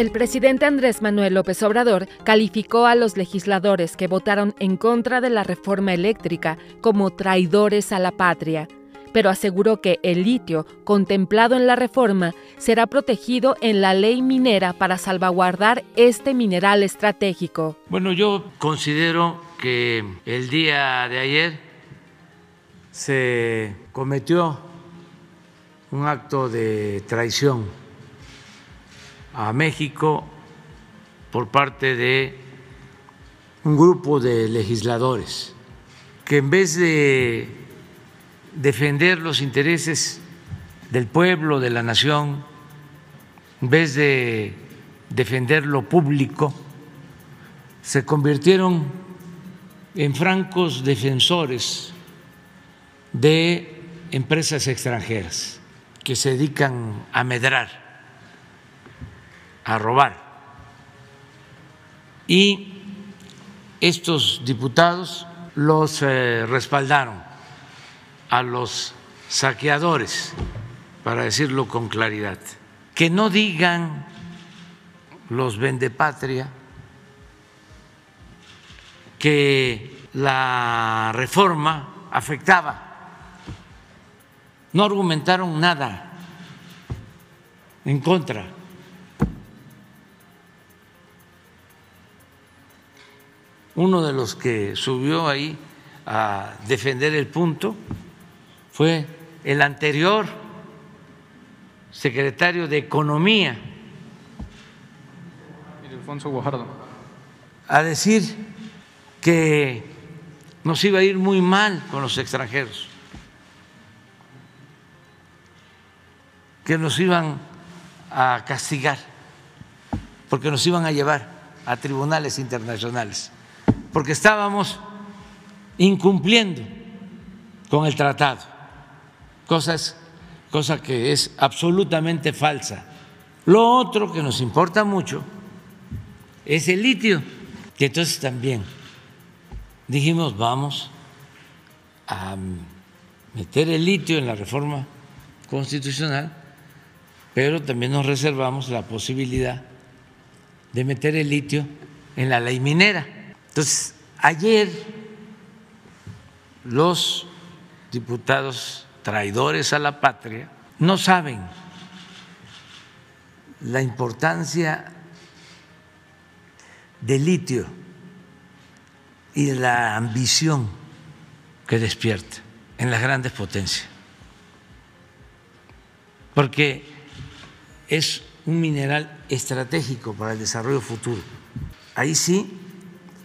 El presidente Andrés Manuel López Obrador calificó a los legisladores que votaron en contra de la reforma eléctrica como traidores a la patria, pero aseguró que el litio contemplado en la reforma será protegido en la ley minera para salvaguardar este mineral estratégico. Bueno, yo considero que el día de ayer se cometió un acto de traición a México por parte de un grupo de legisladores que en vez de defender los intereses del pueblo, de la nación, en vez de defender lo público, se convirtieron en francos defensores de empresas extranjeras que se dedican a medrar, a robar. Y estos diputados los eh, respaldaron a los saqueadores, para decirlo con claridad. Que no digan los vendepatria que la reforma afectaba. No argumentaron nada en contra. Uno de los que subió ahí a defender el punto fue el anterior secretario de Economía. Alfonso Guajardo. A decir que nos iba a ir muy mal con los extranjeros, que nos iban a castigar, porque nos iban a llevar a tribunales internacionales, porque estábamos incumpliendo con el tratado, cosas, cosa que es absolutamente falsa. Lo otro que nos importa mucho es el litio, que entonces también dijimos vamos a meter el litio en la reforma constitucional, pero también nos reservamos la posibilidad de meter el litio en la ley minera. Entonces, ayer los diputados traidores a la patria no saben la importancia del litio y la ambición que despierta en las grandes potencias, porque es un mineral estratégico para el desarrollo futuro. Ahí sí,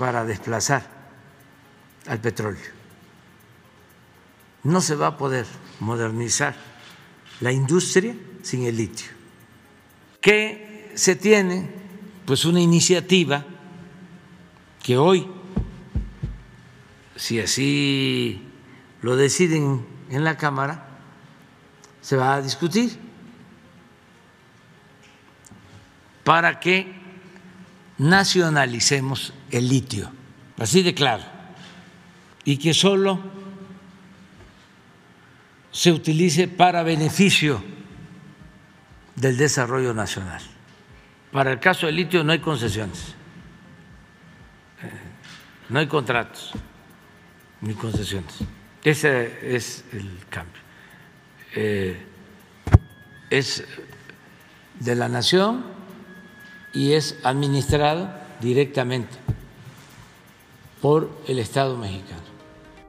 para desplazar al petróleo. No se va a poder modernizar la industria sin el litio. ¿Qué se tiene? Pues una iniciativa que hoy, si así lo deciden en la Cámara, se va a discutir para que nacionalicemos el litio, así de claro, y que solo se utilice para beneficio del desarrollo nacional. Para el caso del litio no hay concesiones, no hay contratos ni concesiones. Ese es el cambio. Eh, es de la nación y es administrado directamente por el Estado mexicano.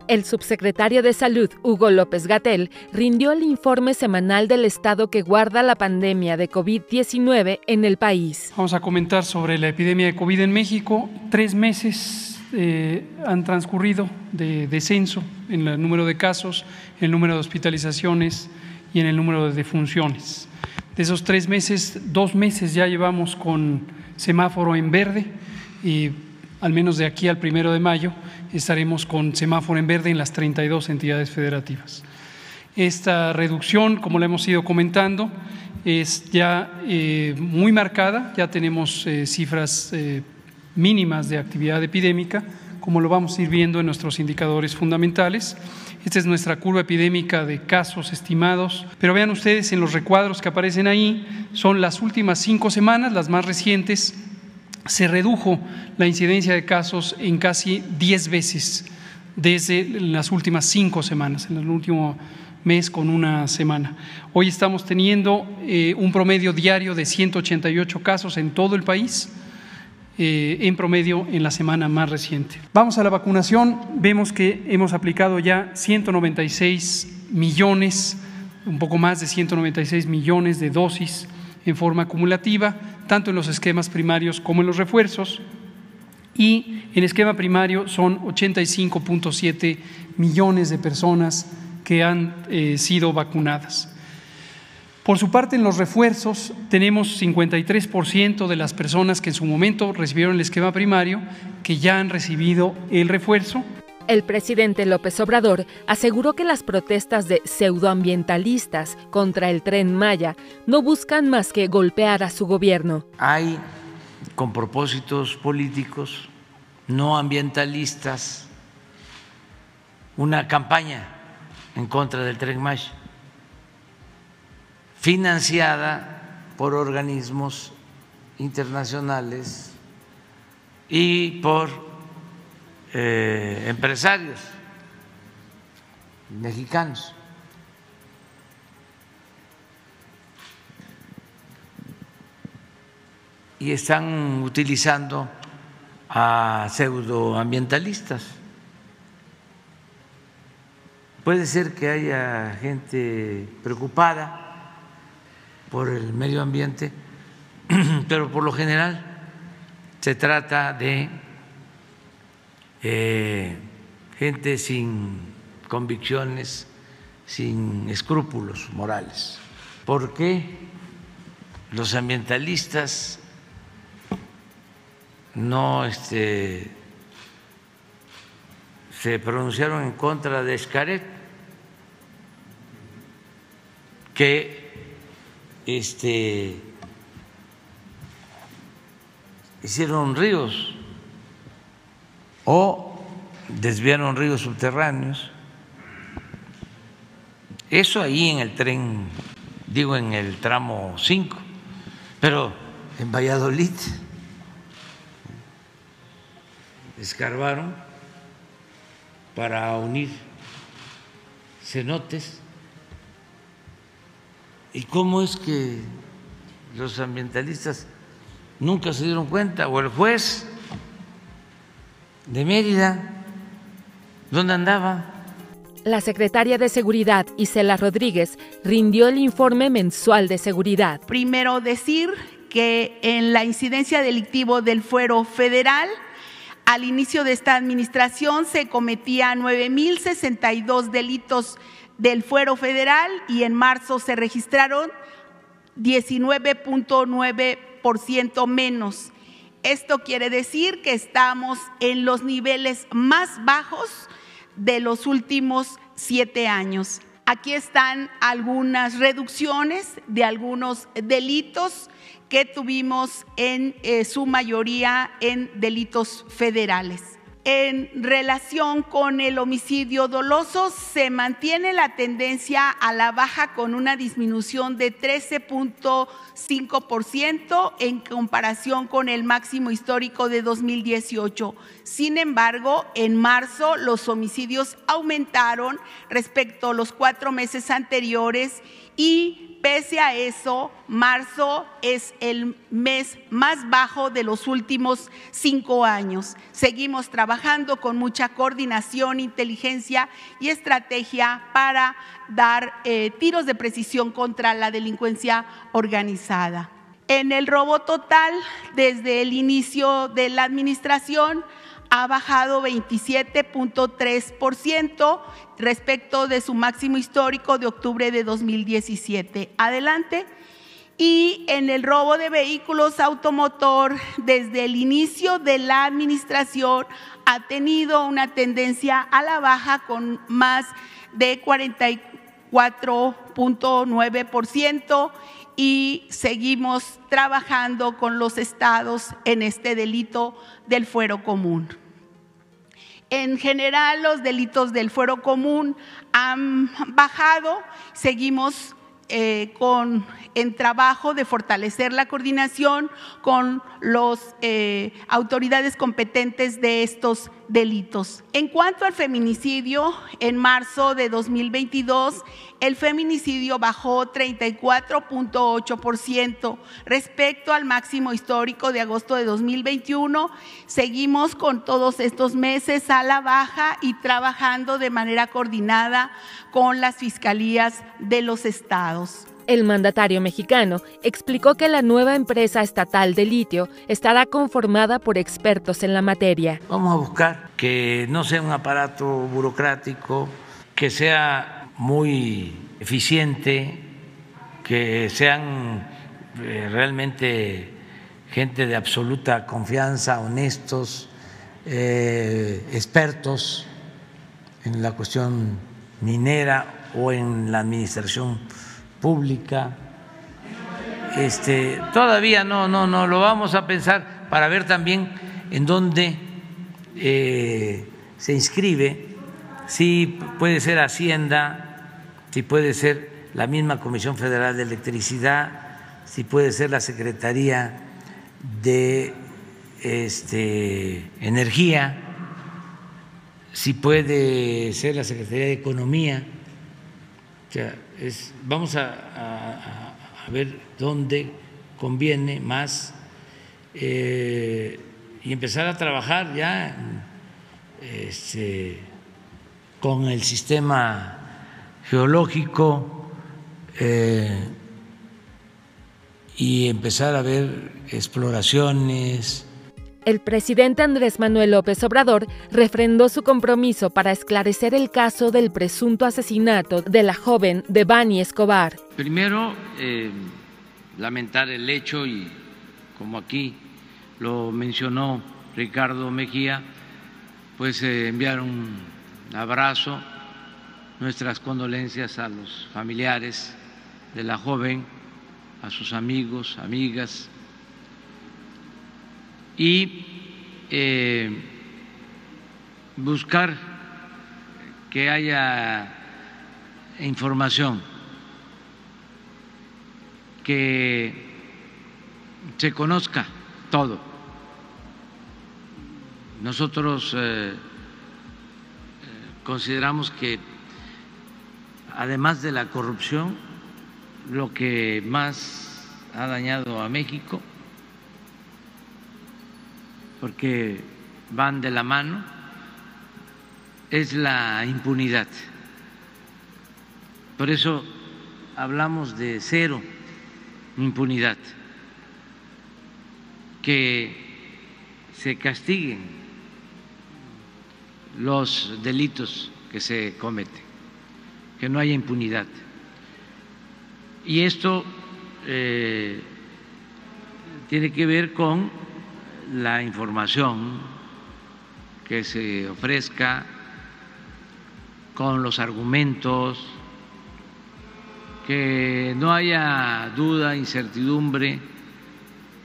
El subsecretario de Salud, Hugo López Gatel, rindió el informe semanal del estado que guarda la pandemia de COVID-19 en el país. Vamos a comentar sobre la epidemia de COVID en México. Tres meses eh, han transcurrido de descenso en el número de casos, en el número de hospitalizaciones y en el número de defunciones. Esos tres meses, dos meses ya llevamos con semáforo en verde y al menos de aquí al primero de mayo estaremos con semáforo en verde en las 32 entidades federativas. Esta reducción, como la hemos ido comentando, es ya eh, muy marcada, ya tenemos eh, cifras eh, mínimas de actividad epidémica como lo vamos a ir viendo en nuestros indicadores fundamentales. Esta es nuestra curva epidémica de casos estimados, pero vean ustedes en los recuadros que aparecen ahí, son las últimas cinco semanas, las más recientes, se redujo la incidencia de casos en casi 10 veces desde las últimas cinco semanas, en el último mes con una semana. Hoy estamos teniendo eh, un promedio diario de 188 casos en todo el país, eh, en promedio en la semana más reciente. Vamos a la vacunación, vemos que hemos aplicado ya 196 millones, un poco más de 196 millones de dosis en forma acumulativa, tanto en los esquemas primarios como en los refuerzos. Y en esquema primario son 85.7 millones de personas que han eh, sido vacunadas. Por su parte, en los refuerzos tenemos 53% de las personas que en su momento recibieron el esquema primario que ya han recibido el refuerzo. El presidente López Obrador aseguró que las protestas de pseudoambientalistas contra el tren Maya no buscan más que golpear a su gobierno. Hay, con propósitos políticos, no ambientalistas, una campaña en contra del tren Maya financiada por organismos internacionales y por eh, empresarios mexicanos. Y están utilizando a pseudoambientalistas. Puede ser que haya gente preocupada por el medio ambiente, pero por lo general se trata de eh, gente sin convicciones, sin escrúpulos morales. ¿Por qué los ambientalistas no este, se pronunciaron en contra de Escaret? Que este, hicieron ríos o desviaron ríos subterráneos. Eso ahí en el tren, digo en el tramo 5, pero en Valladolid escarbaron para unir cenotes ¿Y cómo es que los ambientalistas nunca se dieron cuenta? O el juez de Mérida, ¿dónde andaba? La secretaria de Seguridad, Isela Rodríguez, rindió el informe mensual de seguridad. Primero decir que en la incidencia delictivo del fuero federal, al inicio de esta administración se cometían 9.062 delitos del fuero federal y en marzo se registraron 19.9% menos. Esto quiere decir que estamos en los niveles más bajos de los últimos siete años. Aquí están algunas reducciones de algunos delitos que tuvimos en eh, su mayoría en delitos federales en relación con el homicidio doloso se mantiene la tendencia a la baja con una disminución de 13.5% en comparación con el máximo histórico de 2018. Sin embargo, en marzo los homicidios aumentaron respecto a los cuatro meses anteriores y Pese a eso, marzo es el mes más bajo de los últimos cinco años. Seguimos trabajando con mucha coordinación, inteligencia y estrategia para dar eh, tiros de precisión contra la delincuencia organizada. En el robo total, desde el inicio de la administración, ha bajado 27.3% respecto de su máximo histórico de octubre de 2017. Adelante. Y en el robo de vehículos automotor, desde el inicio de la administración, ha tenido una tendencia a la baja con más de 44.9% y seguimos trabajando con los estados en este delito del fuero común. En general, los delitos del fuero común han bajado. Seguimos eh, con en trabajo de fortalecer la coordinación con las eh, autoridades competentes de estos delitos. En cuanto al feminicidio, en marzo de 2022, el feminicidio bajó 34.8% respecto al máximo histórico de agosto de 2021. Seguimos con todos estos meses a la baja y trabajando de manera coordinada con las fiscalías de los estados. El mandatario mexicano explicó que la nueva empresa estatal de litio estará conformada por expertos en la materia. Vamos a buscar que no sea un aparato burocrático, que sea muy eficiente, que sean eh, realmente gente de absoluta confianza, honestos, eh, expertos en la cuestión minera o en la administración pública. Este, todavía no, no, no, lo vamos a pensar para ver también en dónde eh, se inscribe, si puede ser Hacienda, si puede ser la misma Comisión Federal de Electricidad, si puede ser la Secretaría de este, Energía, si puede ser la Secretaría de Economía vamos a, ver dónde conviene más eh, y empezar a trabajar ya este, con el sistema geológico eh, y empezar a ver exploraciones el presidente Andrés Manuel López Obrador refrendó su compromiso para esclarecer el caso del presunto asesinato de la joven Devani Escobar. Primero, eh, lamentar el hecho y como aquí lo mencionó Ricardo Mejía, pues eh, enviar un abrazo, nuestras condolencias a los familiares de la joven, a sus amigos, amigas, y eh, buscar que haya información, que se conozca todo. Nosotros eh, consideramos que además de la corrupción, lo que más ha dañado a México porque van de la mano, es la impunidad. Por eso hablamos de cero impunidad, que se castiguen los delitos que se cometen, que no haya impunidad. Y esto eh, tiene que ver con la información que se ofrezca con los argumentos, que no haya duda, incertidumbre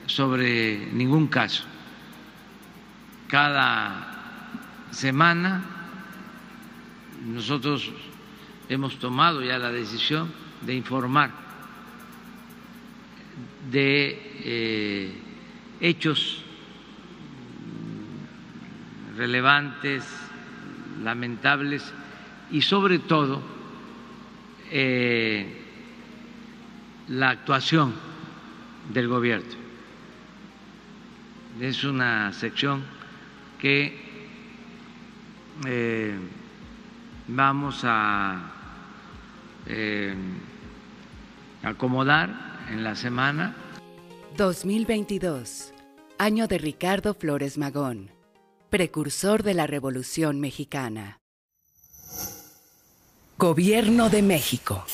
sobre ningún caso. Cada semana nosotros hemos tomado ya la decisión de informar de eh, hechos relevantes, lamentables y sobre todo eh, la actuación del gobierno. Es una sección que eh, vamos a eh, acomodar en la semana. 2022, año de Ricardo Flores Magón precursor de la Revolución Mexicana. Gobierno de México.